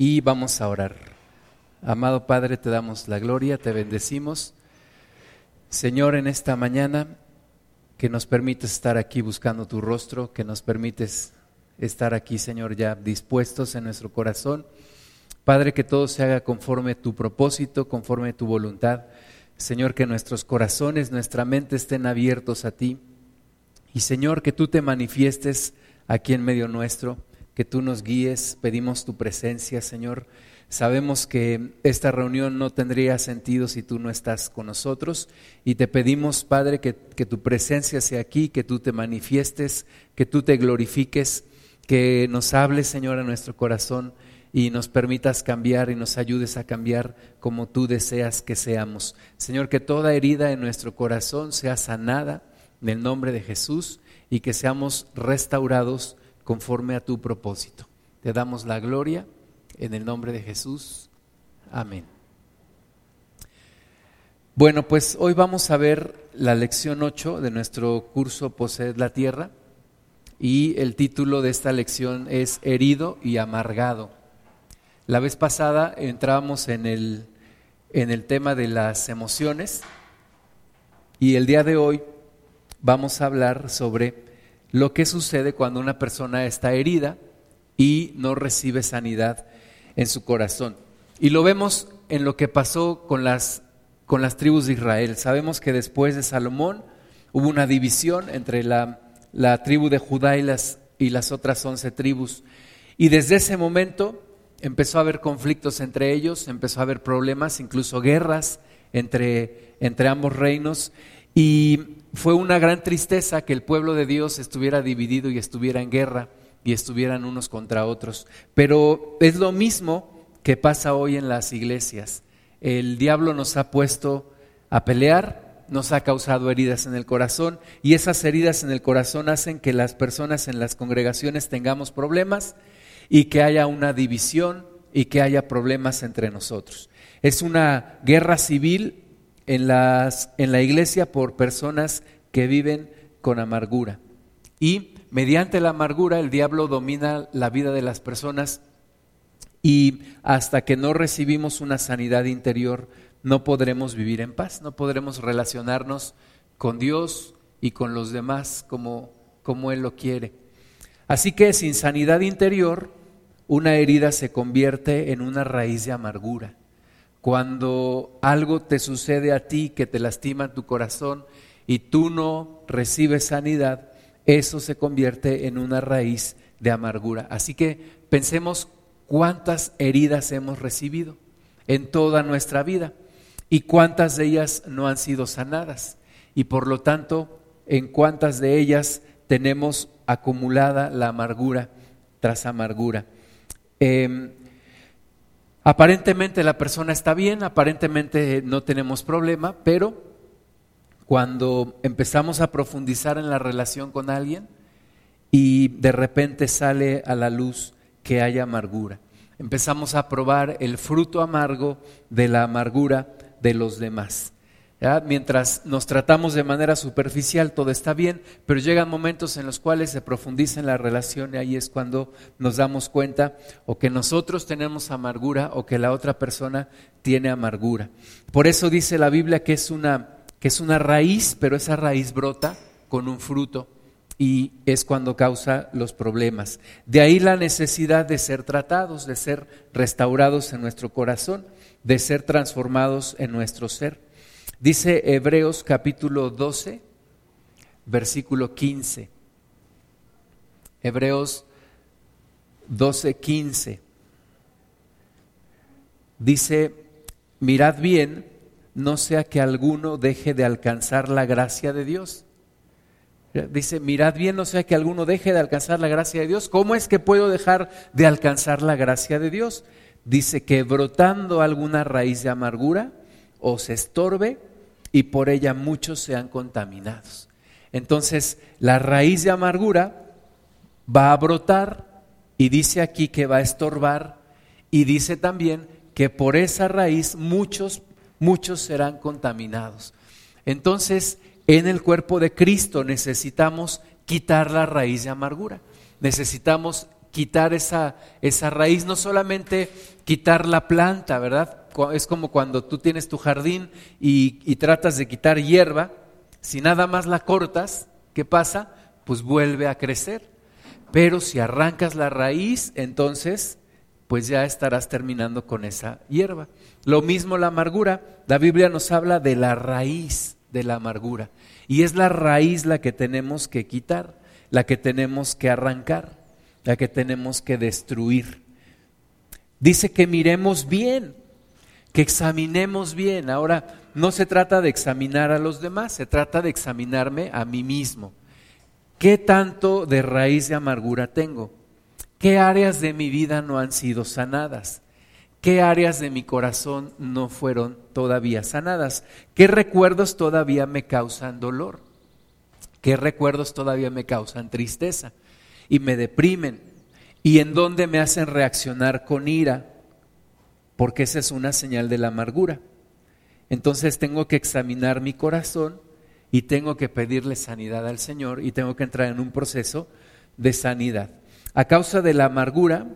y vamos a orar. Amado Padre, te damos la gloria, te bendecimos. Señor, en esta mañana que nos permites estar aquí buscando tu rostro, que nos permites estar aquí, Señor, ya dispuestos en nuestro corazón. Padre, que todo se haga conforme tu propósito, conforme tu voluntad. Señor, que nuestros corazones, nuestra mente estén abiertos a ti. Y Señor, que tú te manifiestes aquí en medio nuestro, que tú nos guíes, pedimos tu presencia, Señor. Sabemos que esta reunión no tendría sentido si tú no estás con nosotros y te pedimos, Padre, que, que, tu presencia sea aquí, que tú te manifiestes, que tú te glorifiques, que nos hables, Señor, a nuestro corazón y nos permitas cambiar y nos ayudes a cambiar como tú deseas que seamos. Señor, que toda herida en nuestro corazón sea sanada en el nombre de Jesús y que seamos restaurados conforme a tu propósito. Te damos la gloria en el nombre de Jesús. Amén. Bueno, pues hoy vamos a ver la lección 8 de nuestro curso Poseed la Tierra y el título de esta lección es Herido y Amargado. La vez pasada entrábamos en el, en el tema de las emociones y el día de hoy vamos a hablar sobre lo que sucede cuando una persona está herida y no recibe sanidad en su corazón. Y lo vemos en lo que pasó con las, con las tribus de Israel. Sabemos que después de Salomón hubo una división entre la, la tribu de Judá y las, y las otras once tribus. Y desde ese momento empezó a haber conflictos entre ellos, empezó a haber problemas, incluso guerras entre, entre ambos reinos. Y fue una gran tristeza que el pueblo de Dios estuviera dividido y estuviera en guerra y estuvieran unos contra otros. Pero es lo mismo que pasa hoy en las iglesias. El diablo nos ha puesto a pelear, nos ha causado heridas en el corazón y esas heridas en el corazón hacen que las personas en las congregaciones tengamos problemas y que haya una división y que haya problemas entre nosotros. Es una guerra civil en, la iglesia por personas que viven con amargura. Y mediante la amargura el diablo domina la vida de las personas y hasta que no recibimos una sanidad interior no podremos vivir en paz, no podremos relacionarnos con Dios y con los demás como, como Él lo quiere. Así que sin sanidad interior, una herida se convierte en una raíz de amargura. Cuando algo te sucede a ti que te lastima tu corazón y tú no recibes sanidad, eso se convierte en una raíz de amargura. Así que pensemos cuántas heridas hemos recibido en toda nuestra vida y cuántas de ellas no han sido sanadas. Y por lo tanto, en cuántas de ellas tenemos acumulada la amargura tras amargura. Em, Aparentemente la persona está bien, aparentemente no tenemos problema, pero cuando empezamos a profundizar en la relación con alguien y de repente sale a la luz que hay amargura, empezamos a probar el fruto amargo de la amargura de los demás. Mientras nos tratamos de manera superficial, todo está bien, pero llegan momentos en los cuales se profundiza en la relación y ahí es cuando nos damos cuenta o que nosotros tenemos amargura o que la otra persona tiene amargura. Por eso dice la Biblia que es una, que es una raíz, pero esa raíz brota con un fruto y es cuando causa los problemas. De ahí la necesidad de ser tratados, de ser restaurados en nuestro corazón, de ser transformados en nuestro ser. Dice Hebreos capítulo 12, versículo 15. Hebreos 12, 15. Dice, mirad bien, no sea que alguno deje de alcanzar la gracia de Dios. Dice, mirad bien, no sea que alguno deje de alcanzar la gracia de Dios. ¿Cómo es que puedo dejar de alcanzar la gracia de Dios? Dice que brotando alguna raíz de amargura os estorbe y por ella muchos sean contaminados. Entonces, la raíz de amargura va a brotar y dice aquí que va a estorbar y dice también que por esa raíz muchos, muchos serán contaminados. Entonces, en el cuerpo de Cristo necesitamos quitar la raíz de amargura. Necesitamos quitar esa, esa raíz, no solamente quitar la planta, ¿verdad? Es como cuando tú tienes tu jardín y, tratas de quitar hierba, si nada más la cortas, ¿qué pasa? Pues vuelve a crecer. Pero si arrancas la raíz, entonces pues ya estarás terminando con esa hierba. Lo mismo la amargura. La Biblia nos habla de la raíz de la amargura. Y es la raíz la que tenemos que quitar, la que tenemos que arrancar, la que tenemos que destruir. Dice que miremos bien, que examinemos bien. Ahora, no se trata de examinar a los demás, se trata de examinarme a mí mismo. ¿Qué tanto de raíz de amargura tengo? ¿Qué áreas de mi vida no han sido sanadas? ¿Qué áreas de mi corazón no fueron todavía sanadas? ¿Qué recuerdos todavía me causan dolor? ¿Qué recuerdos todavía me causan tristeza y me deprimen? ¿Y en dónde me hacen reaccionar con ira? Porque esa es una señal de la amargura. Entonces tengo que examinar mi corazón y tengo que pedirle sanidad al Señor y tengo que entrar en un proceso de sanidad. A causa de la amargura,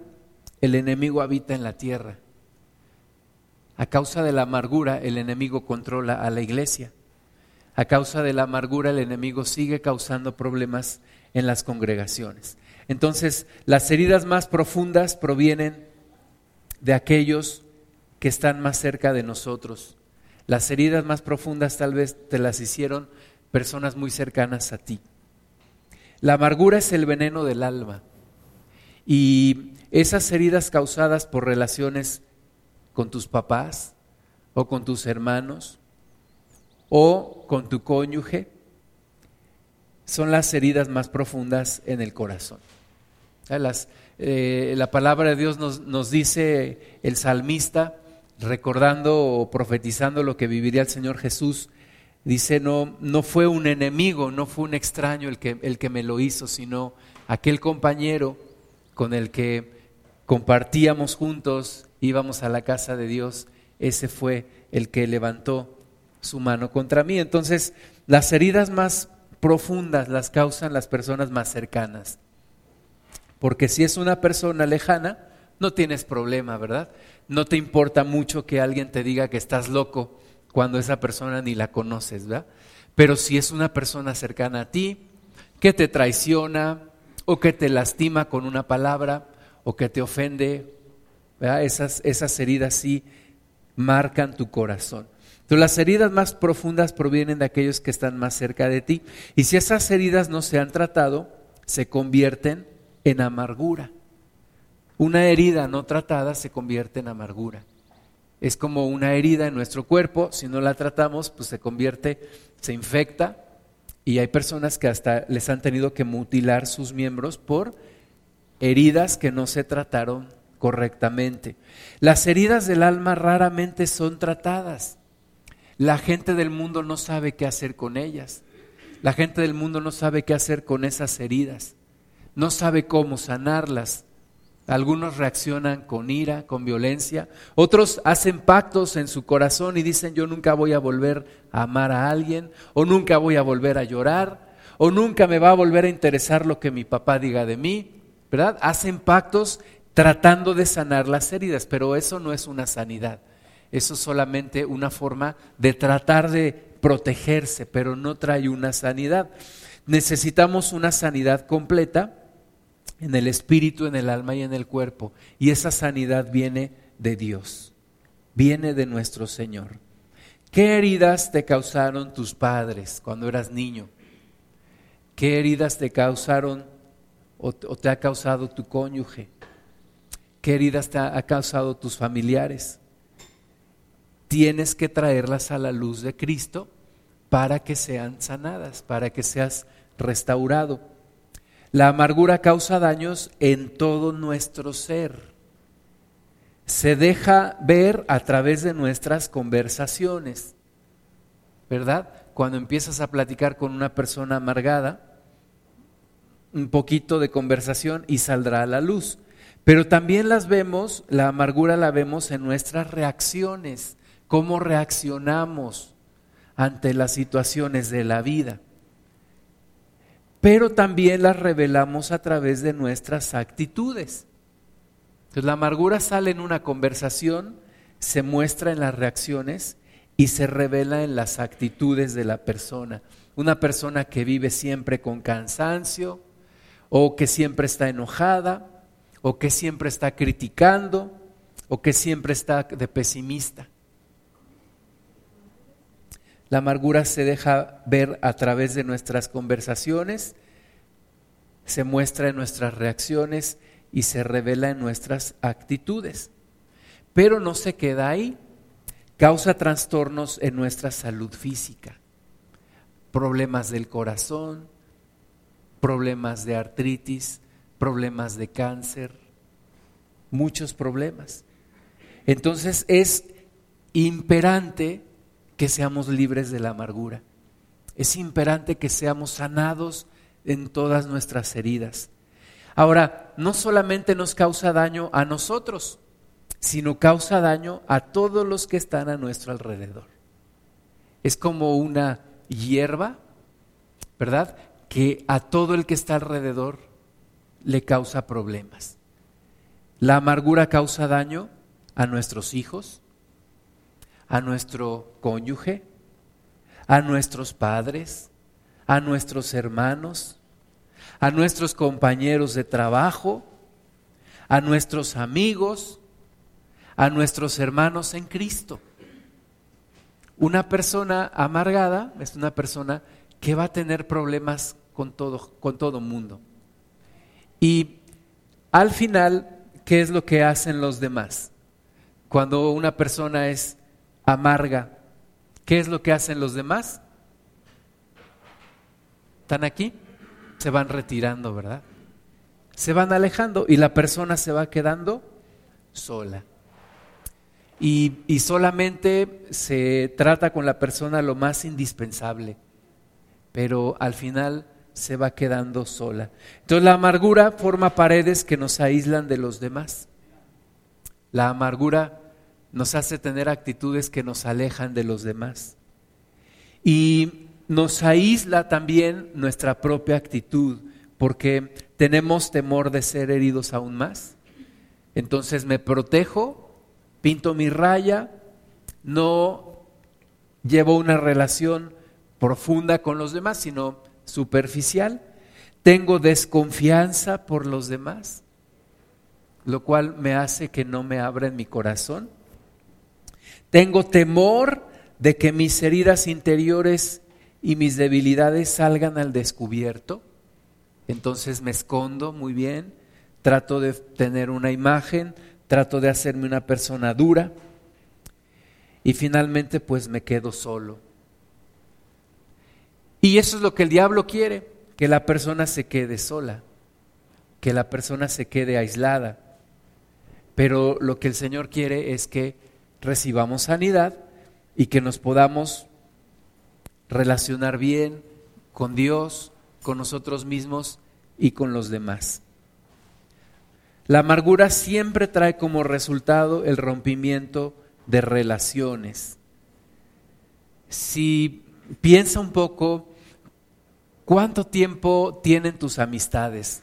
el enemigo habita en la tierra. A causa de la amargura, el enemigo controla a la iglesia. A causa de la amargura, el enemigo sigue causando problemas en las congregaciones. Entonces, las heridas más profundas provienen de aquellos que están más cerca de nosotros. Las heridas más profundas tal vez te las hicieron personas muy cercanas a ti. La amargura es el veneno del alma. Y esas heridas causadas por relaciones con tus papás o con tus hermanos o con tu cónyuge son las heridas más profundas en el corazón. Eh, la palabra de Dios nos, nos dice el salmista, recordando o profetizando lo que viviría el Señor Jesús, dice, no, no fue un enemigo, no fue un extraño el que, el que me lo hizo, sino aquel compañero con el que compartíamos juntos, íbamos a la casa de Dios, ese fue el que levantó su mano contra mí. Entonces, las heridas más profundas las causan las personas más cercanas. Porque si es una persona lejana, no tienes problema, ¿verdad? No te importa mucho que alguien te diga que estás loco cuando esa persona ni la conoces, ¿verdad? Pero si es una persona cercana a ti, que te traiciona, o que te lastima con una palabra o que te ofende. Esas, esas heridas sí marcan tu corazón. Entonces, las heridas más profundas provienen de aquellos que están más cerca de ti. Y si esas heridas no se han tratado, se convierten en amargura. Una herida no tratada se convierte en amargura. Es como una herida en nuestro cuerpo, si no la tratamos, pues se convierte, se infecta y hay personas que hasta les han tenido que mutilar sus miembros por heridas que no se trataron correctamente. Las heridas del alma raramente son tratadas. La gente del mundo no sabe qué hacer con ellas. La gente del mundo no sabe qué hacer con esas heridas. No sabe cómo sanarlas. Algunos reaccionan con ira, con violencia. Otros hacen pactos en su corazón y dicen yo nunca voy a volver a amar a alguien o nunca voy a volver a llorar o nunca me va a volver a interesar lo que mi papá diga de mí. ¿Verdad? Hacen pactos tratando de sanar las heridas, pero eso no es una sanidad. Eso es solamente una forma de tratar de protegerse, pero no trae una sanidad. Necesitamos una sanidad completa en el espíritu, en el alma y en el cuerpo. Y esa sanidad viene de Dios, viene de nuestro Señor. ¿Qué heridas te causaron tus padres cuando eras niño? ¿Qué heridas te causaron o, te ha causado tu cónyuge? ¿Qué heridas te ha causado tus familiares? Tienes que traerlas a la luz de Cristo para que sean sanadas, para que seas restaurado. La amargura causa daños en todo nuestro ser. Se deja ver a través de nuestras conversaciones, ¿verdad? Cuando empiezas a platicar con una persona amargada, un poquito de conversación y saldrá a la luz. Pero también las vemos, la amargura la vemos en nuestras reacciones, cómo reaccionamos ante las situaciones de la vida. Pero también las revelamos a través de nuestras actitudes. Entonces la amargura sale en una conversación, se muestra en las reacciones y se revela en las actitudes de la persona. Una persona que vive siempre con cansancio o que siempre está enojada o que siempre está criticando o que siempre está de pesimista. La amargura se deja ver a través de nuestras conversaciones, se muestra en nuestras reacciones y se revela en nuestras actitudes. Pero no se queda ahí, causa trastornos en nuestra salud física, problemas del corazón, problemas de artritis, problemas de cáncer, muchos problemas. Entonces es imperante que seamos libres de la amargura. Es imperante que seamos sanados en todas nuestras heridas. Ahora, no solamente nos causa daño a nosotros, sino causa daño a todos los que están a nuestro alrededor. Es como una hierba, ¿verdad? Que a todo el que está alrededor le causa problemas. La amargura causa daño a nuestros hijos, a nuestro cónyuge, a nuestros padres, a nuestros hermanos, a nuestros compañeros de trabajo, a nuestros amigos, a nuestros hermanos en Cristo. Una persona amargada es una persona que va a tener problemas con todo, con todo mundo. Y al final, ¿qué es lo que hacen los demás? Cuando una persona es amarga, ¿qué es lo que hacen los demás? ¿Están aquí? Se van retirando, ¿verdad? Se van alejando y la persona se va quedando sola. Y, y, solamente se trata con la persona lo más indispensable, pero al final se va quedando sola. Entonces la amargura forma paredes que nos aíslan de los demás. La amargura nos hace tener actitudes que nos alejan de los demás. Y nos aísla también nuestra propia actitud, porque tenemos temor de ser heridos aún más. Entonces me protejo, pinto mi raya, no llevo una relación profunda con los demás, sino superficial. Tengo desconfianza por los demás, lo cual me hace que no me abra en mi corazón tengo temor de que mis heridas interiores y mis debilidades salgan al descubierto. Entonces me escondo muy bien, trato de tener una imagen, trato de hacerme una persona dura y finalmente pues me quedo solo. Y eso es lo que el diablo quiere, que la persona se quede sola, que la persona se quede aislada. Pero lo que el Señor quiere es que recibamos sanidad y que nos podamos relacionar bien con Dios, con nosotros mismos y con los demás. La amargura siempre trae como resultado el rompimiento de relaciones. Si piensa un poco, ¿cuánto tiempo tienen tus amistades?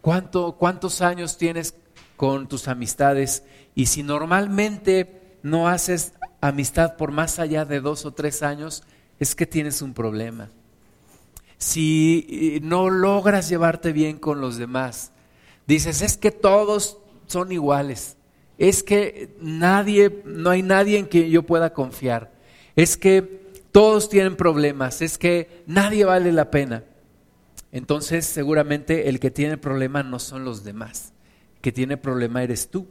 ¿Cuánto, ¿Cuántos años tienes con tus amistades y si normalmente no haces amistad por más allá de dos o tres años, es que tienes un problema. Si eh, no logras llevarte bien con los demás, dices, es que todos son iguales, es que nadie, no hay nadie en quien yo pueda confiar, es que todos tienen problemas, es que nadie vale la pena. Entonces seguramente el que tiene problema no son los demás, que tiene problema eres tú.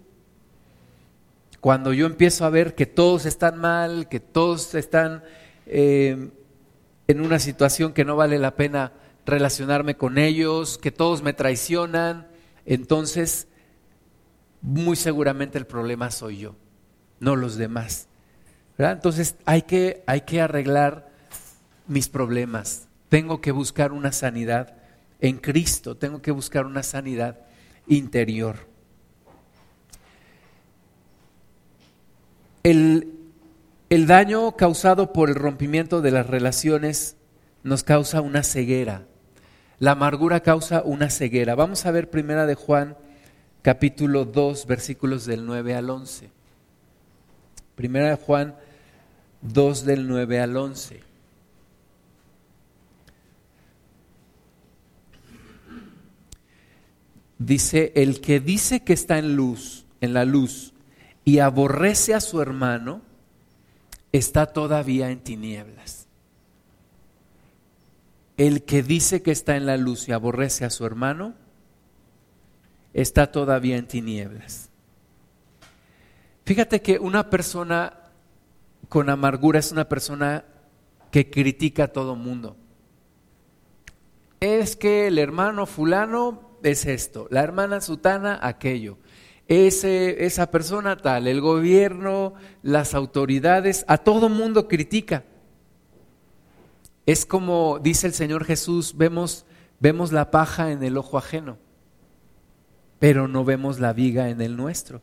Cuando yo empiezo a ver que todos están mal, que todos están eh, en una situación que no vale la pena relacionarme con ellos, que todos me traicionan, entonces muy seguramente el problema soy yo, no los demás. Entonces hay que, hay que arreglar mis problemas. Tengo que buscar una sanidad en Cristo, tengo que buscar una sanidad interior. El, daño causado por el rompimiento de las relaciones nos causa una ceguera, la amargura causa una ceguera. Vamos a ver primera de Juan capítulo 2 versículos del 9 al 11. Primera de Juan 2 del 9 al 11. Dice, el que dice que está en luz, en la luz, y aborrece a su hermano, está todavía en tinieblas. El que dice que está en la luz y aborrece a su hermano, está todavía en tinieblas. Fíjate que una persona con amargura es una persona que critica a todo mundo. Es que el hermano fulano es esto, la hermana sutana aquello, Ese, esa persona tal, el gobierno, las autoridades, a todo mundo critica. Es como dice el Señor Jesús, vemos, vemos la paja en el ojo ajeno, pero no vemos la viga en el nuestro,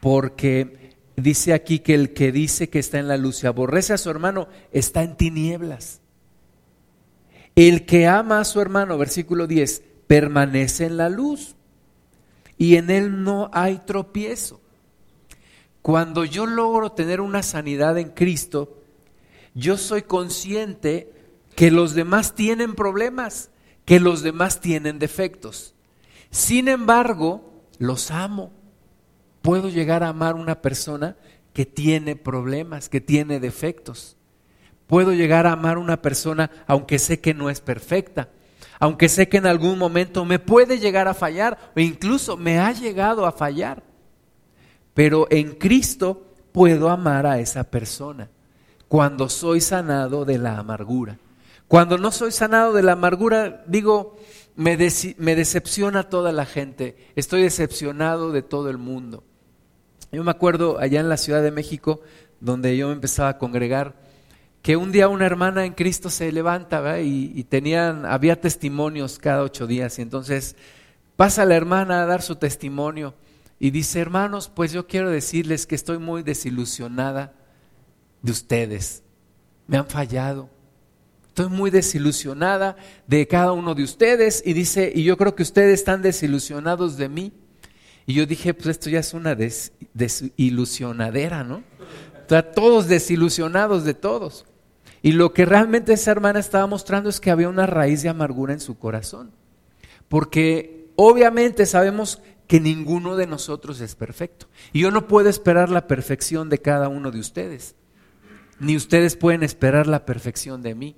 porque dice aquí que el que dice que está en la luz y aborrece a su hermano está en tinieblas. El que ama a su hermano, versículo 10, permanece en la luz y en él no hay tropiezo. Cuando yo logro tener una sanidad en Cristo, yo soy consciente que los demás tienen problemas, que los demás tienen defectos. Sin embargo, los amo. Puedo llegar a amar a una persona que tiene problemas, que tiene defectos. Puedo llegar a amar a una persona aunque sé que no es perfecta, aunque sé que en algún momento me puede llegar a fallar o incluso me ha llegado a fallar. Pero en Cristo puedo amar a esa persona cuando soy sanado de la amargura. Cuando no soy sanado de la amargura, digo, me, me decepciona toda la gente, estoy decepcionado de todo el mundo. Yo me acuerdo allá en la Ciudad de México, donde yo me empezaba a congregar, que un día una hermana en Cristo se levanta y, tenían, había testimonios cada ocho días y entonces pasa la hermana a dar su testimonio y dice, hermanos, pues yo quiero decirles que estoy muy desilusionada de ustedes, me han fallado, Estoy muy desilusionada de cada uno de ustedes y dice, y yo creo que ustedes están desilusionados de mí. Y yo dije, pues esto ya es una desilusionadera, ¿no? Todos desilusionados de todos. Y lo que realmente esa hermana estaba mostrando es que había una raíz de amargura en su corazón. Porque obviamente sabemos que ninguno de nosotros es perfecto. Y yo no puedo esperar la perfección de cada uno de ustedes. Ni ustedes pueden esperar la perfección de mí.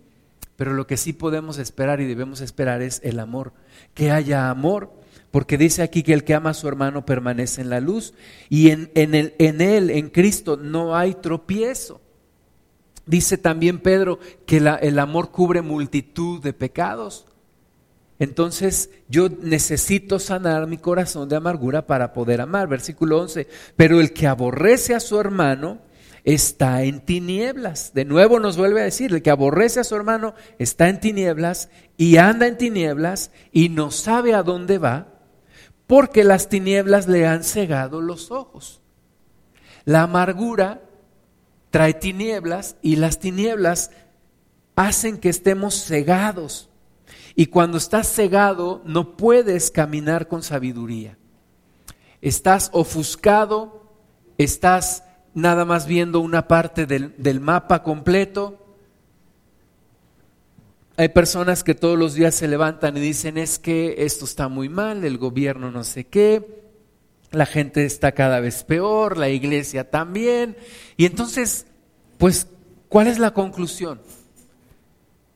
Pero lo que sí podemos esperar y debemos esperar es el amor, que haya amor, porque dice aquí que el que ama a su hermano permanece en la luz y en, el, en él, en Cristo, no hay tropiezo. Dice también Pedro que el amor cubre multitud de pecados. Entonces yo necesito sanar mi corazón de amargura para poder amar. Versículo 11, pero el que aborrece a su hermano, está en tinieblas. De nuevo nos vuelve a decir, el que aborrece a su hermano está en tinieblas y anda en tinieblas y no sabe a dónde va porque las tinieblas le han cegado los ojos. La amargura trae tinieblas y las tinieblas hacen que estemos cegados. Y cuando estás cegado no puedes caminar con sabiduría. Estás ofuscado, estás nada más viendo una parte del, mapa completo. Hay personas que todos los días se levantan y dicen es que esto está muy mal, el gobierno no sé qué, la gente está cada vez peor, la iglesia también. Y entonces, pues, ¿cuál es la conclusión?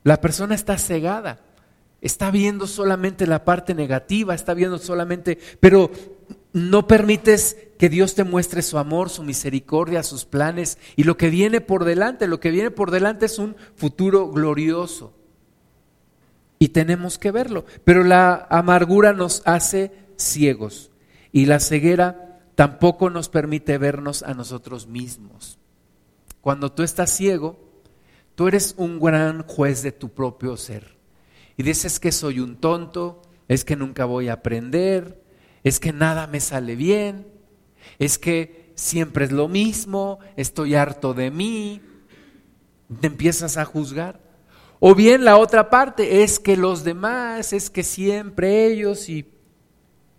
La persona está cegada, está viendo solamente la parte negativa, está viendo solamente, pero no permites que Dios te muestre su amor, su misericordia, sus planes y lo que viene por delante. Lo que viene por delante es un futuro glorioso. Y tenemos que verlo. Pero la amargura nos hace ciegos y la ceguera tampoco nos permite vernos a nosotros mismos. Cuando tú estás ciego, tú eres un gran juez de tu propio ser. Y dices que soy un tonto, es que nunca voy a aprender, es que nada me sale bien, es que siempre es lo mismo, estoy harto de mí, te empiezas a juzgar. O bien la otra parte es que los demás, es que siempre ellos y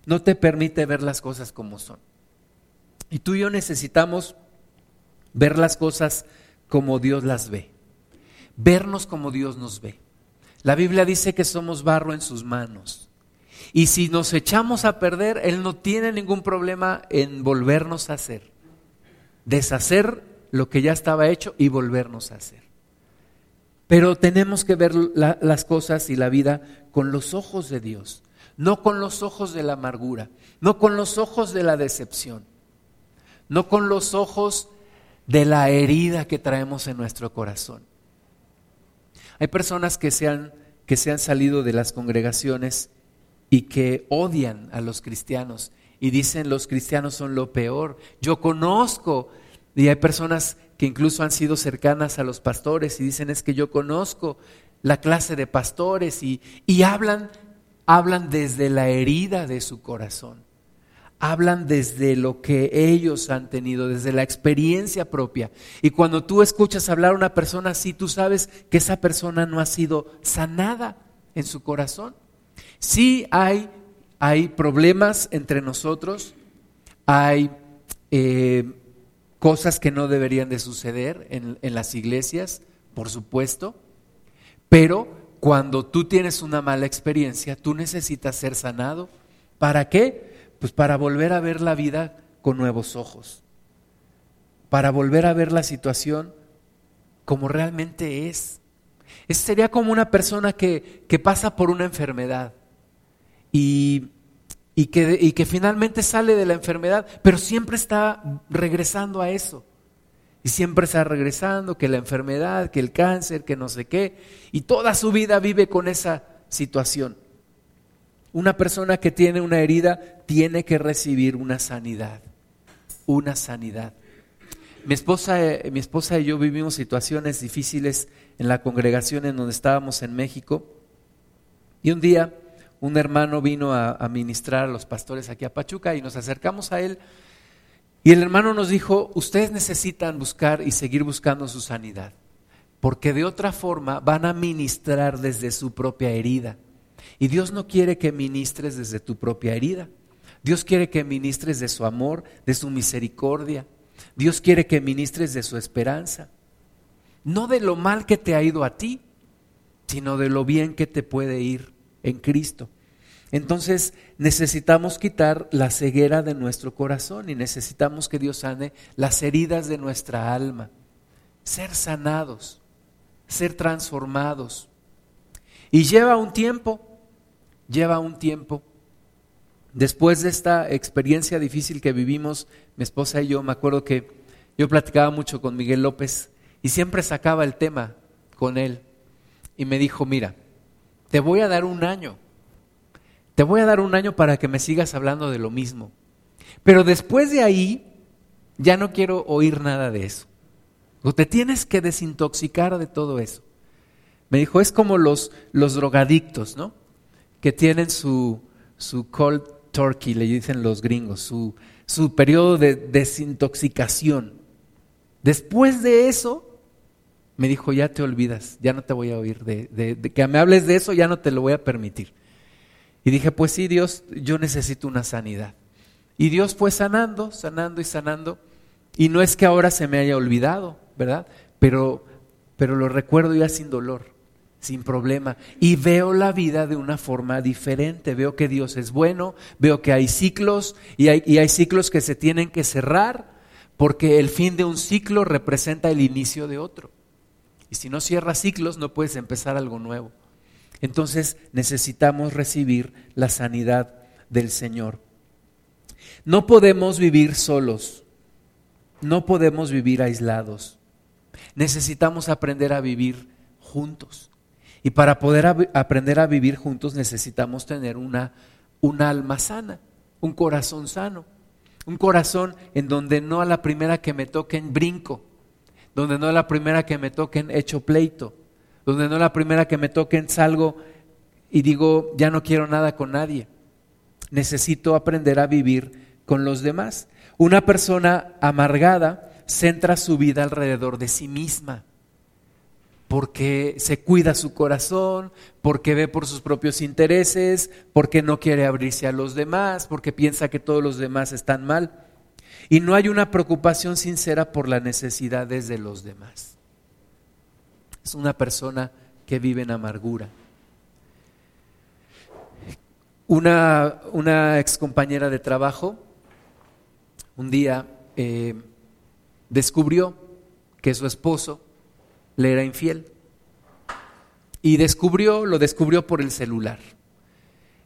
no te permite ver las cosas como son. Y tú y yo necesitamos ver las cosas como Dios las ve, vernos como Dios nos ve. La Biblia dice que somos barro en sus manos. Y si nos echamos a perder, Él no tiene ningún problema en volvernos a hacer, deshacer lo que ya estaba hecho y volvernos a hacer. Pero tenemos que ver las cosas y la vida con los ojos de Dios, no con los ojos de la amargura, no con los ojos de la decepción, no con los ojos de la herida que traemos en nuestro corazón. Hay personas que se han, que se han salido de las congregaciones y que odian a los cristianos y dicen los cristianos son lo peor. Yo conozco y hay personas que incluso han sido cercanas a los pastores y dicen es que yo conozco la clase de pastores y, y hablan, hablan desde la herida de su corazón. Hablan desde lo que ellos han tenido, desde la experiencia propia. Y cuando tú escuchas hablar a una persona así, tú sabes que esa persona no ha sido sanada en su corazón. Sí hay, hay problemas entre nosotros, hay eh, cosas que no deberían de suceder en, en las iglesias, por supuesto, pero cuando tú tienes una mala experiencia, tú necesitas ser sanado. ¿Para qué? Pues para volver a ver la vida con nuevos ojos, para volver a ver la situación como realmente es. Sería como una persona que, que pasa por una enfermedad y y que, y que finalmente sale de la enfermedad, pero siempre está regresando a eso. Y siempre está regresando, que la enfermedad, que el cáncer, que no sé qué, y toda su vida vive con esa situación. Una persona que tiene una herida tiene que recibir una sanidad, una sanidad. Mi esposa, eh, mi esposa y yo vivimos situaciones difíciles en la congregación en donde estábamos en México. Y un día un hermano vino a, ministrar a los pastores aquí a Pachuca y nos acercamos a él y el hermano nos dijo, ustedes necesitan buscar y seguir buscando su sanidad, porque de otra forma van a ministrar desde su propia herida. Y Dios no quiere que ministres desde tu propia herida. Dios quiere que ministres de su amor, de su misericordia. Dios quiere que ministres de su esperanza. No de lo mal que te ha ido a ti, sino de lo bien que te puede ir en Cristo. Entonces necesitamos quitar la ceguera de nuestro corazón y necesitamos que Dios sane las heridas de nuestra alma, ser sanados, ser transformados. Y lleva un tiempo, lleva un tiempo. Después de esta experiencia difícil que vivimos, mi esposa y yo, me acuerdo que yo platicaba mucho con Miguel López y siempre sacaba el tema con él y me dijo, mira, te voy a dar un año. Te voy a dar un año para que me sigas hablando de lo mismo. Pero después de ahí, ya no quiero oír nada de eso. O te tienes que desintoxicar de todo eso. Me dijo, es como los, los drogadictos, ¿no? Que tienen su, su cold turkey, le dicen los gringos, su, su periodo de desintoxicación. Después de eso, me dijo, ya te olvidas, ya no te voy a oír, de, que me hables de eso, ya no te lo voy a permitir. Y dije, pues sí, Dios, yo necesito una sanidad. Y Dios fue sanando, sanando y sanando. Y no es que ahora se me haya olvidado, ¿verdad? Pero, pero lo recuerdo ya sin dolor, sin problema. Y veo la vida de una forma diferente. Veo que Dios es bueno, veo que hay ciclos y hay, y hay ciclos que se tienen que cerrar porque el fin de un ciclo representa el inicio de otro. Y si no cierras ciclos, no puedes empezar algo nuevo. Entonces necesitamos recibir la sanidad del Señor. No podemos vivir solos, no podemos vivir aislados. Necesitamos aprender a vivir juntos. Y para poder aprender a vivir juntos necesitamos tener una, una alma sana, un corazón sano, un corazón en donde no a la primera que me toquen brinco, donde no es la primera que me toquen hecho pleito, donde no la primera que me toquen salgo y digo, ya no quiero nada con nadie. Necesito aprender a vivir con los demás. Una persona amargada centra su vida alrededor de sí misma. porque se cuida su corazón, porque ve por sus propios intereses, porque no quiere abrirse a los demás, porque piensa que todos los demás están mal. Y no hay una preocupación sincera por las necesidades de los demás. Es una persona que vive en amargura. Una, una ex compañera de trabajo un día eh, descubrió que su esposo le era infiel. Y descubrió, lo descubrió por el celular.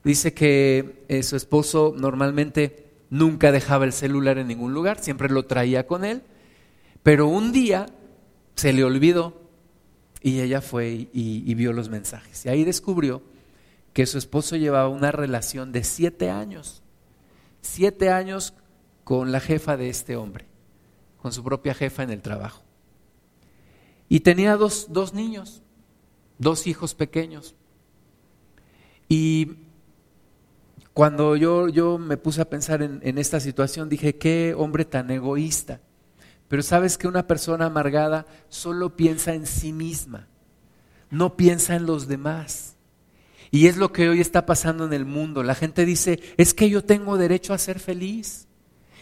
Dice que eh, su esposo normalmente nunca dejaba el celular en ningún lugar, siempre lo traía con él, pero un día se le olvidó y ella fue y, vio los mensajes. Y ahí descubrió que su esposo llevaba una relación de siete años, siete años con la jefa de este hombre, con su propia jefa en el trabajo. Y tenía dos, dos niños, dos hijos pequeños. Y cuando yo, yo me puse a pensar en, en, esta situación, dije, qué hombre tan egoísta. Pero sabes que una persona amargada solo piensa en sí misma, no piensa en los demás. Y es lo que hoy está pasando en el mundo. La gente dice, es que yo tengo derecho a ser feliz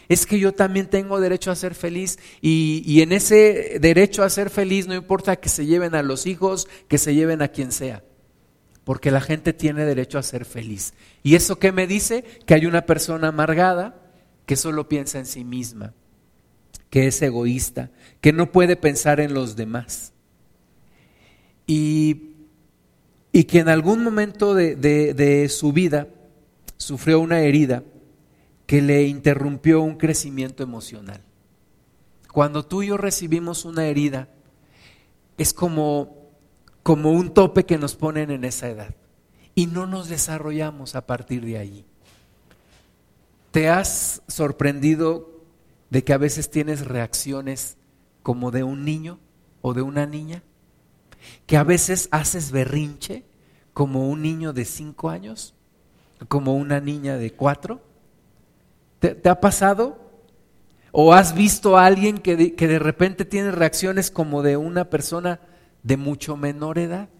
es que yo también tengo derecho a ser feliz y, en ese derecho a ser feliz no importa que se lleven a los hijos, que se lleven a quien sea, porque la gente tiene derecho a ser feliz. ¿Y eso qué me dice? Que hay una persona amargada que solo piensa en sí misma, que es egoísta, que no puede pensar en los demás. Y, que en algún momento de su vida sufrió una herida que le interrumpió un crecimiento emocional. Cuando tú y yo recibimos una herida, es como, como un tope que nos ponen en esa edad y no nos desarrollamos a partir de allí. ¿Te has sorprendido de que a veces tienes reacciones como de un niño o de una niña? ¿Que a veces haces berrinche como un niño de cinco años? ¿Como una niña de cuatro? ¿Te, ha pasado? ¿O has visto a alguien que de, que de repente tiene reacciones como de una persona de mucho menor edad?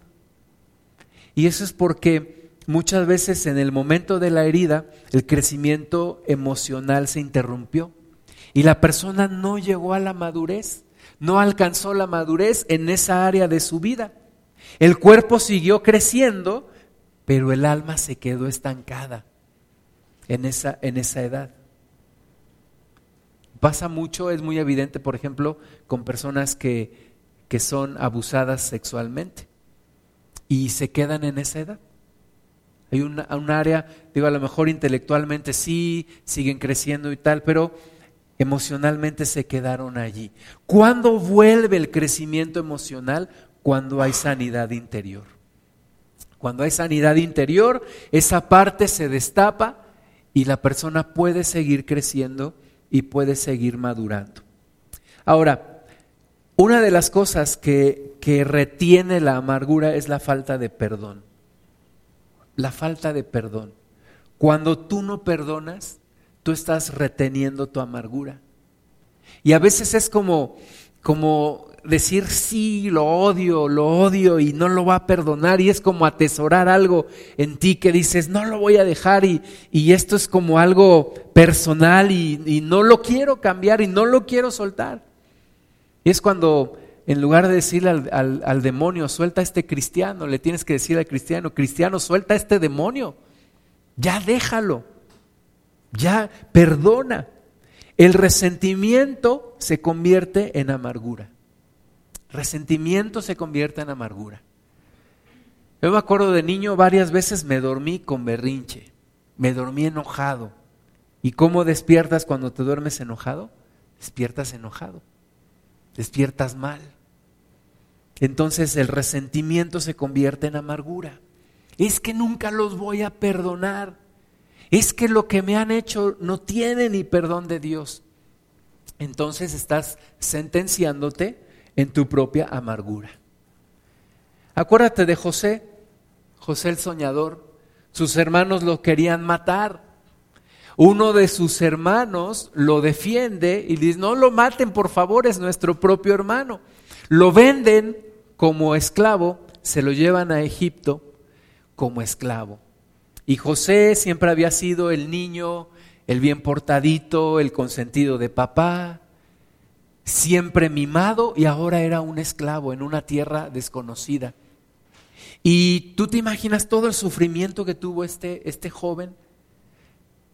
Y eso es porque muchas veces en el momento de la herida el crecimiento emocional se interrumpió y la persona no llegó a la madurez, no alcanzó la madurez en esa área de su vida. El cuerpo siguió creciendo, pero el alma se quedó estancada en esa, en esa edad. Pasa mucho, es muy evidente, por ejemplo, con personas que, que son abusadas sexualmente y se quedan en esa edad. Hay un área, digo, a lo mejor intelectualmente sí, siguen creciendo y tal, pero emocionalmente se quedaron allí. ¿Cuándo vuelve el crecimiento emocional? Cuando hay sanidad interior. Cuando hay sanidad interior, esa parte se destapa y la persona puede seguir creciendo y puede seguir madurando. Ahora, una de las cosas que, que retiene la amargura es la falta de perdón. La falta de perdón. Cuando tú no perdonas, tú estás reteniendo tu amargura. Y a veces es como, como decir sí, lo odio, lo odio y no lo va a perdonar y es como atesorar algo en ti que dices, no lo voy a dejar y, esto es como algo personal y, no lo quiero cambiar y no lo quiero soltar. Y es cuando en lugar de decirle al, al demonio, suelta a este cristiano, le tienes que decir al cristiano, cristiano, suelta a este demonio, ya déjalo, ya perdona. El resentimiento se convierte en amargura. Resentimiento se convierte en amargura. Yo me acuerdo de niño varias veces me dormí con berrinche, me dormí enojado. ¿Y cómo despiertas cuando te duermes enojado? Despiertas enojado, despiertas mal. Entonces el resentimiento se convierte en amargura. Es que nunca los voy a perdonar. Es que lo que me han hecho no tiene ni perdón de Dios. Entonces estás sentenciándote en tu propia amargura. Acuérdate de José, José el soñador. Sus hermanos lo querían matar. Uno de sus hermanos lo defiende y dice, no lo maten, por favor, es nuestro propio hermano. Lo venden como esclavo, se lo llevan a Egipto como esclavo. Y José siempre había sido el niño, el bien portadito, el consentido de papá, siempre mimado y ahora era un esclavo en una tierra desconocida. Y tú te imaginas todo el sufrimiento que tuvo este, este joven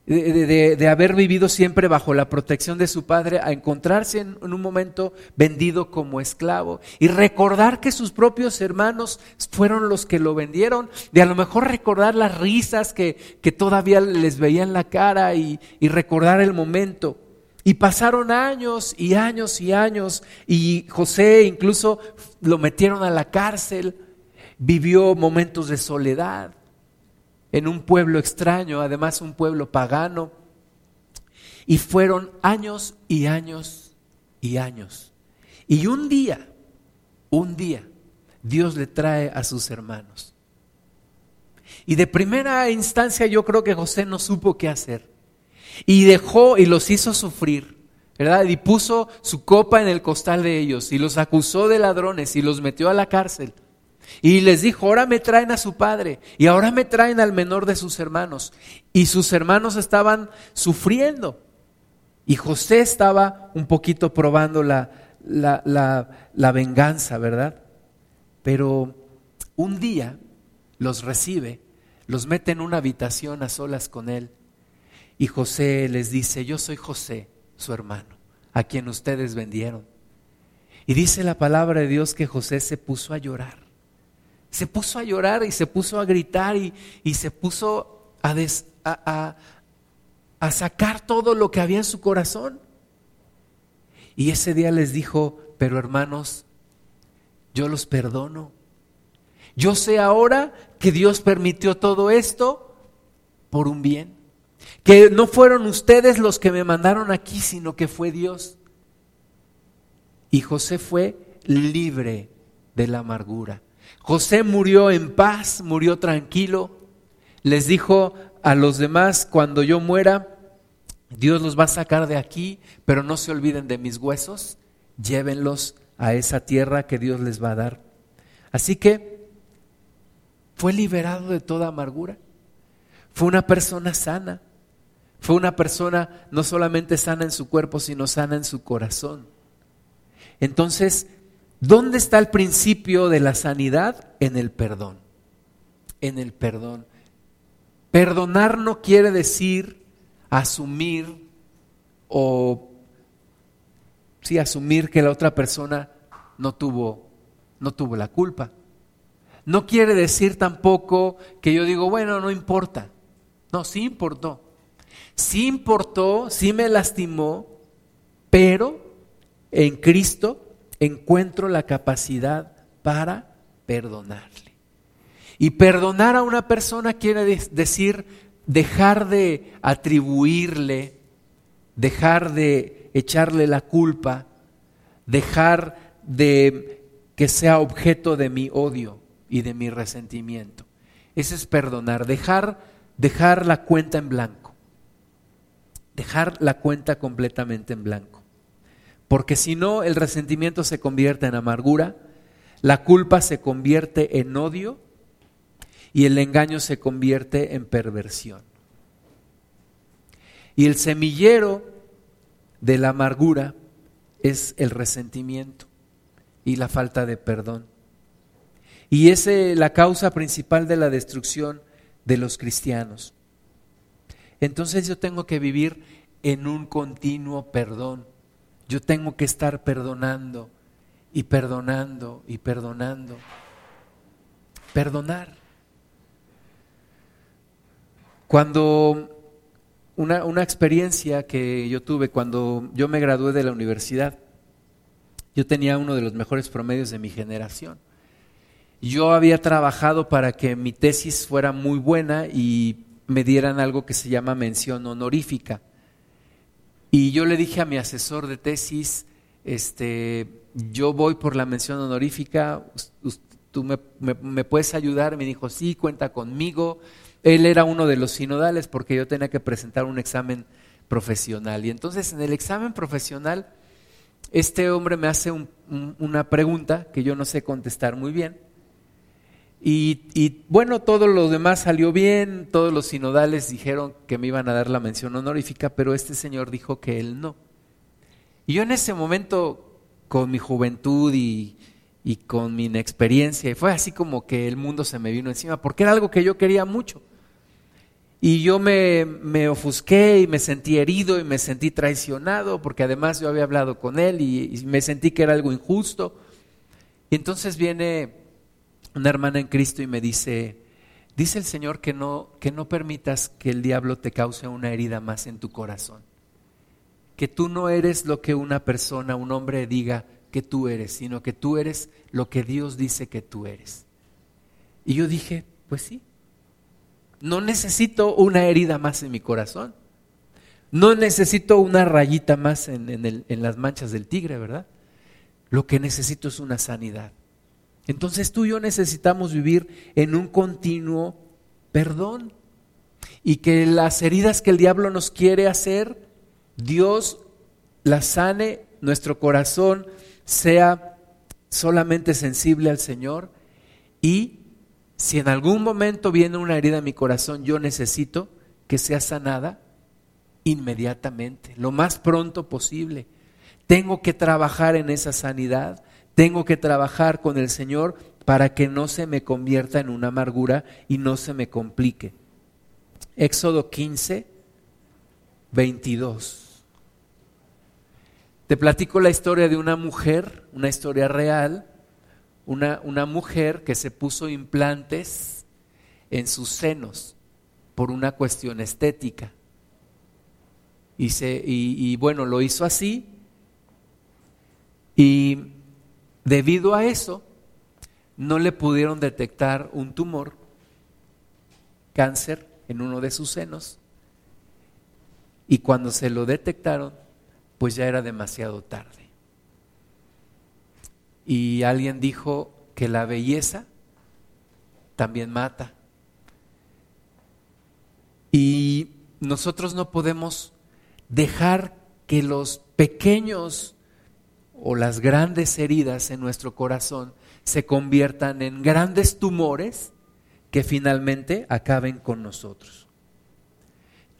de, haber vivido siempre bajo la protección de su padre, a encontrarse en, un momento vendido como esclavo y recordar que sus propios hermanos fueron los que lo vendieron, de a lo mejor recordar las risas que, que todavía les veían la cara y, y recordar el momento. Y pasaron años y años y años y José incluso lo metieron a la cárcel, vivió momentos de soledad en un pueblo extraño, además un pueblo pagano. Y fueron años y años y años. Y un día, un día, Dios le trae a sus hermanos. Y de primera instancia yo creo que José no supo qué hacer. Y dejó y los hizo sufrir, ¿verdad? Y puso su copa en el costal de ellos y los acusó de ladrones y los metió a la cárcel. Y les dijo, ahora me traen a su padre y ahora me traen al menor de sus hermanos. Y sus hermanos estaban sufriendo. Y José estaba un poquito probando la, la, la, venganza, ¿verdad? Pero un día los recibe, los mete en una habitación a solas con él. Y José les dice, yo soy José, su hermano, a quien ustedes vendieron. Y dice la palabra de Dios que José se puso a llorar se puso a llorar y se puso a gritar y, se puso a, a sacar todo lo que había en su corazón. Y ese día les dijo, pero hermanos, yo los perdono. Yo sé ahora que Dios permitió todo esto por un bien. Que no fueron ustedes los que me mandaron aquí, sino que fue Dios. Y José fue libre de la amargura. José murió en paz, murió tranquilo. Les dijo a los demás, cuando yo muera, Dios los va a sacar de aquí, pero no se olviden de mis huesos, llévenlos a esa tierra que Dios les va a dar. Así que fue liberado de toda amargura. Fue una persona sana. Fue una persona no solamente sana en su cuerpo, sino sana en su corazón. Entonces, ¿Dónde está el principio de la sanidad? En el perdón. En el perdón. Perdonar no quiere decir asumir o sí asumir que la otra persona no tuvo no tuvo la culpa. No quiere decir tampoco que yo digo, bueno, no importa. No, sí importó. Sí importó, sí me lastimó, pero en Cristo encuentro la capacidad para perdonarle. Y perdonar a una persona quiere decir dejar de atribuirle, dejar de echarle la culpa, dejar de que sea objeto de mi odio y de mi resentimiento. Ese es perdonar, dejar, dejar la cuenta en blanco, dejar la cuenta completamente en blanco porque si no el resentimiento se convierte en amargura, la culpa se convierte en odio y el engaño se convierte en perversión. Y el semillero de la amargura es el resentimiento y la falta de perdón. Y es la causa principal de la destrucción de los cristianos. Entonces yo tengo que vivir en un continuo perdón yo tengo que estar perdonando y perdonando y perdonando. Perdonar. Cuando una, una, experiencia que yo tuve cuando yo me gradué de la universidad, yo tenía uno de los mejores promedios de mi generación. Yo había trabajado para que mi tesis fuera muy buena y me dieran algo que se llama mención honorífica. Y yo le dije a mi asesor de tesis, este, yo voy por la mención honorífica, tú me, puedes ayudar. Me dijo, sí, cuenta conmigo. Él era uno de los sinodales porque yo tenía que presentar un examen profesional. Y entonces en el examen profesional este hombre me hace una pregunta que yo no sé contestar muy bien. Y, bueno, todo lo demás salió bien, todos los sinodales dijeron que me iban a dar la mención honorífica, pero este señor dijo que él no. Y yo en ese momento, con mi juventud y, y con mi inexperiencia, fue así como que el mundo se me vino encima, porque era algo que yo quería mucho. Y yo me, me, ofusqué y me sentí herido y me sentí traicionado porque además yo había hablado con él y, me sentí que era algo injusto. Y entonces viene una hermana en Cristo y me dice, dice el Señor que no, que no permitas que el diablo te cause una herida más en tu corazón. Que tú no eres lo que una persona, un hombre diga que tú eres, sino que tú eres lo que Dios dice que tú eres. Y yo dije, pues sí, no necesito una herida más en mi corazón. No necesito una rayita más en, las manchas del tigre, ¿verdad? Lo que necesito es una sanidad. Entonces tú y yo necesitamos vivir en un continuo perdón. Y que las heridas que el diablo nos quiere hacer, Dios las sane, nuestro corazón sea solamente sensible al Señor. Y si en algún momento viene una herida en mi corazón, yo necesito que sea sanada inmediatamente, lo más pronto posible. Tengo que trabajar en esa sanidad, tengo que trabajar con el Señor para que no se me convierta en una amargura y no se me complique. Éxodo 15, 22. Te platico la historia de una mujer, una historia real, una, mujer que se puso implantes en sus senos por una cuestión estética. Y, y, bueno, lo hizo así y debido a eso no le pudieron detectar un tumor, cáncer en uno de sus senos. Y cuando se lo detectaron, pues ya era demasiado tarde. Y alguien dijo que la belleza también mata. Y nosotros no podemos dejar que los pequeños o las grandes heridas en nuestro corazón se conviertan en grandes tumores que finalmente acaben con nosotros.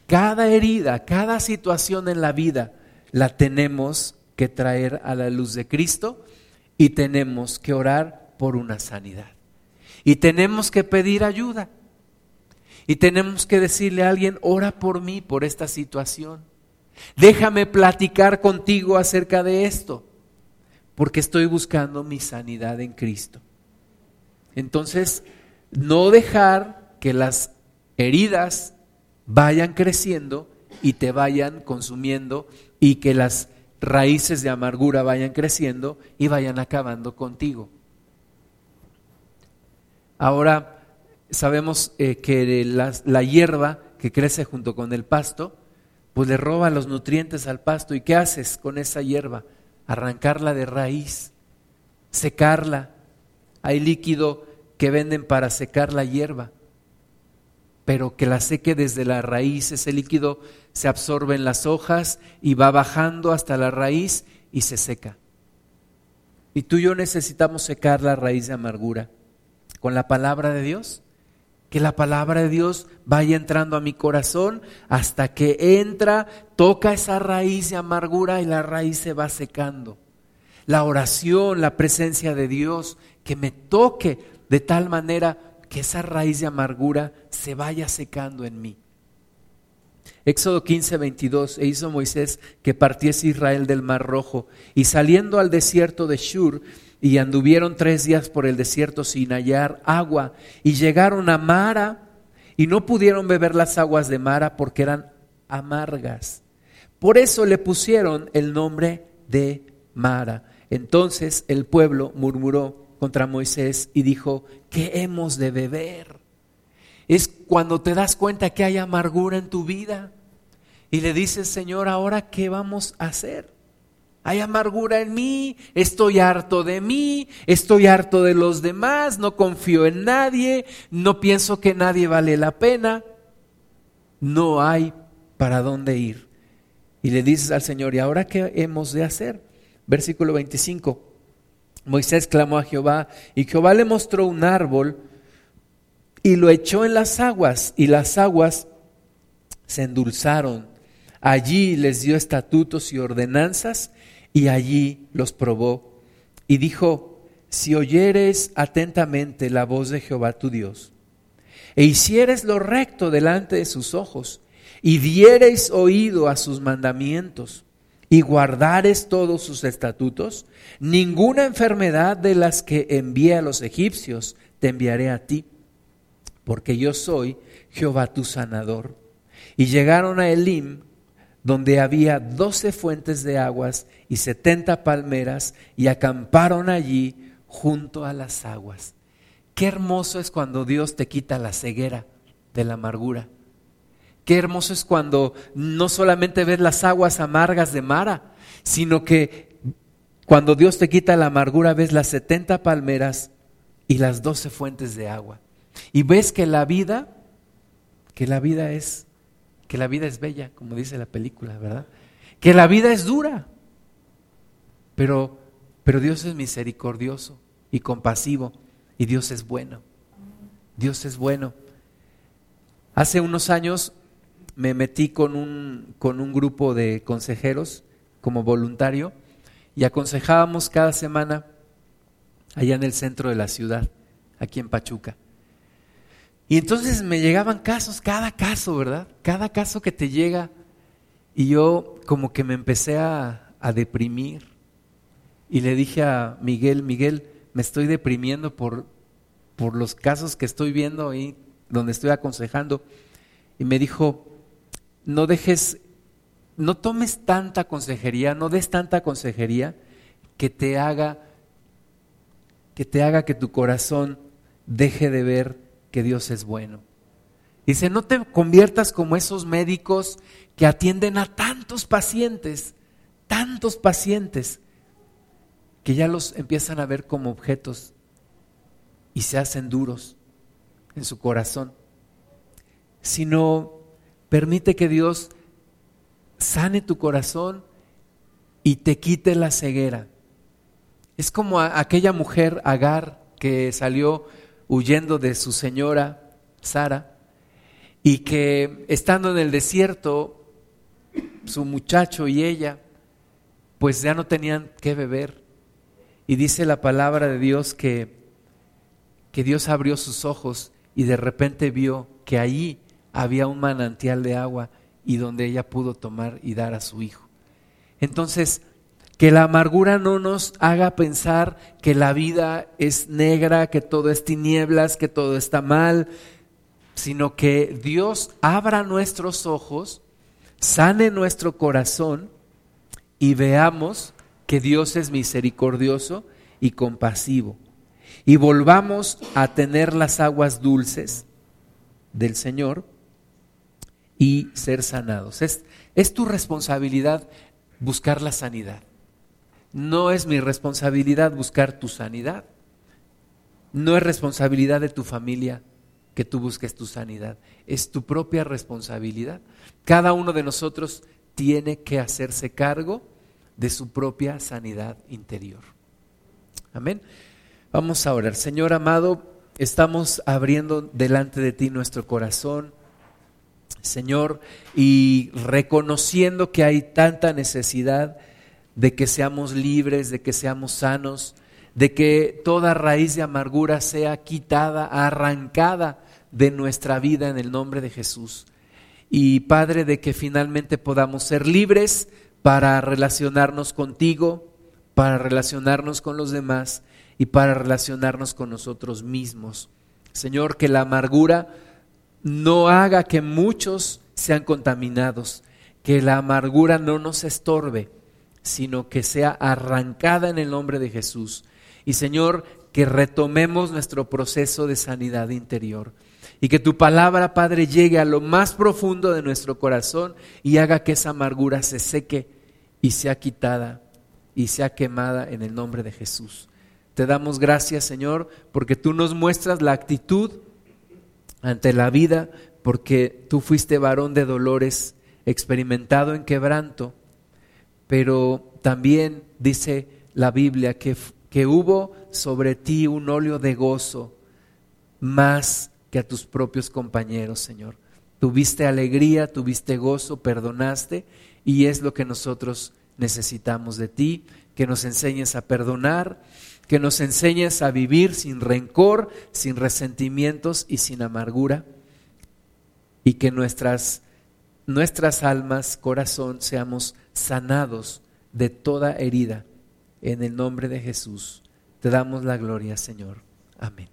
Cada herida, cada situación en la vida la tenemos que traer a la luz de Cristo y tenemos que orar por una sanidad. Y tenemos que pedir ayuda. Y tenemos que decirle a alguien, ora por mí, por esta situación. Déjame platicar contigo acerca de esto, porque estoy buscando mi sanidad en Cristo. Entonces, no dejar que las heridas vayan creciendo y te vayan consumiendo y que las raíces de amargura vayan creciendo y vayan acabando contigo. Ahora sabemos eh, que la, hierba que crece junto con el pasto, pues le roba los nutrientes al pasto. ¿Y qué haces con esa hierba? Arrancarla de raíz, secarla. Hay líquido que venden para secar la hierba, pero que la seque desde la raíz. Ese líquido se absorbe en las hojas y va bajando hasta la raíz y se seca. Y tú y yo necesitamos secar la raíz de amargura con la palabra de Dios. Que la palabra de Dios vaya entrando a mi corazón hasta que entra, toca esa raíz de amargura y la raíz se va secando. La oración, la presencia de Dios, que me toque de tal manera que esa raíz de amargura se vaya secando en mí. Éxodo 15, 22, e hizo Moisés que partiese Israel del Mar Rojo, y saliendo al desierto de Shur, y anduvieron tres días por el desierto sin hallar agua, y llegaron a Mara, y no pudieron beber las aguas de Mara porque eran amargas. Por eso le pusieron el nombre de Mara. Entonces el pueblo murmuró contra Moisés y dijo, ¿qué hemos de beber? es cuando te das cuenta que hay amargura en tu vida y le dices, Señor, ahora qué vamos a hacer? Hay amargura en mí, estoy harto de mí, estoy harto de los demás, no confío en nadie, no pienso que nadie vale la pena, no hay para dónde ir. Y le dices al Señor, ¿y ahora qué hemos de hacer? Versículo 25. Moisés clamó a Jehová y Jehová le mostró un árbol y lo echó en las aguas y las aguas se endulzaron. Allí les dio estatutos y ordenanzas y allí los probó. Y dijo, si oyeres atentamente la voz de Jehová tu Dios, e hicieres lo recto delante de sus ojos, y diereis oído a sus mandamientos, y guardares todos sus estatutos, ninguna enfermedad de las que envié a los egipcios te enviaré a ti, porque yo soy Jehová tu sanador. Y llegaron a Elim, donde había doce fuentes de aguas y setenta palmeras, y acamparon allí junto a las aguas. Qué hermoso es cuando Dios te quita la ceguera de la amargura. Qué hermoso es cuando no solamente ves las aguas amargas de Mara, sino que cuando Dios te quita la amargura ves las setenta palmeras y las doce fuentes de agua. Y ves que la vida, que la vida es, que la vida es bella, como dice la película, ¿verdad? Que la vida es dura. Pero, pero Dios es misericordioso y compasivo y Dios es bueno. Dios es bueno. Hace unos años me metí con un, con un grupo de consejeros como voluntario y aconsejábamos cada semana allá en el centro de la ciudad, aquí en Pachuca. Y entonces me llegaban casos, cada caso, ¿verdad? Cada caso que te llega. Y yo como que me empecé a, a deprimir. Y le dije a Miguel, Miguel, me estoy deprimiendo por, por los casos que estoy viendo ahí, donde estoy aconsejando. Y me dijo, no dejes, no tomes tanta consejería, no des tanta consejería que te haga, que te haga que tu corazón deje de ver que Dios es bueno. Dice, no te conviertas como esos médicos que atienden a tantos pacientes, tantos pacientes, que ya los empiezan a ver como objetos y se hacen duros en su corazón, sino permite que Dios sane tu corazón y te quite la ceguera. Es como aquella mujer Agar que salió huyendo de su señora Sara y que estando en el desierto, su muchacho y ella, pues ya no tenían que beber. Y dice la palabra de Dios que que Dios abrió sus ojos y de repente vio que allí había un manantial de agua y donde ella pudo tomar y dar a su hijo. Entonces, que la amargura no nos haga pensar que la vida es negra, que todo es tinieblas, que todo está mal, sino que Dios abra nuestros ojos, sane nuestro corazón y veamos que Dios es misericordioso y compasivo y volvamos a tener las aguas dulces del Señor y ser sanados. Es, es tu responsabilidad buscar la sanidad. No es mi responsabilidad buscar tu sanidad. No es responsabilidad de tu familia que tú busques tu sanidad. Es tu propia responsabilidad. Cada uno de nosotros tiene que hacerse cargo de su propia sanidad interior. Amén. Vamos a orar. Señor amado, estamos abriendo delante de ti nuestro corazón, Señor, y reconociendo que hay tanta necesidad de que seamos libres, de que seamos sanos, de que toda raíz de amargura sea quitada, arrancada de nuestra vida en el nombre de Jesús. Y Padre, de que finalmente podamos ser libres para relacionarnos contigo, para relacionarnos con los demás y para relacionarnos con nosotros mismos. Señor, que la amargura no haga que muchos sean contaminados, que la amargura no nos estorbe, sino que sea arrancada en el nombre de Jesús. Y Señor, que retomemos nuestro proceso de sanidad interior. Y que tu palabra, Padre, llegue a lo más profundo de nuestro corazón y haga que esa amargura se seque y sea quitada y sea quemada en el nombre de Jesús. Te damos gracias, Señor, porque tú nos muestras la actitud ante la vida, porque tú fuiste varón de dolores, experimentado en quebranto, pero también dice la Biblia que, que hubo sobre ti un óleo de gozo más que a tus propios compañeros, Señor. Tuviste alegría, tuviste gozo, perdonaste y es lo que nosotros necesitamos de ti, que nos enseñes a perdonar, que nos enseñes a vivir sin rencor, sin resentimientos y sin amargura y que nuestras nuestras almas, corazón seamos sanados de toda herida en el nombre de Jesús. Te damos la gloria, Señor. Amén.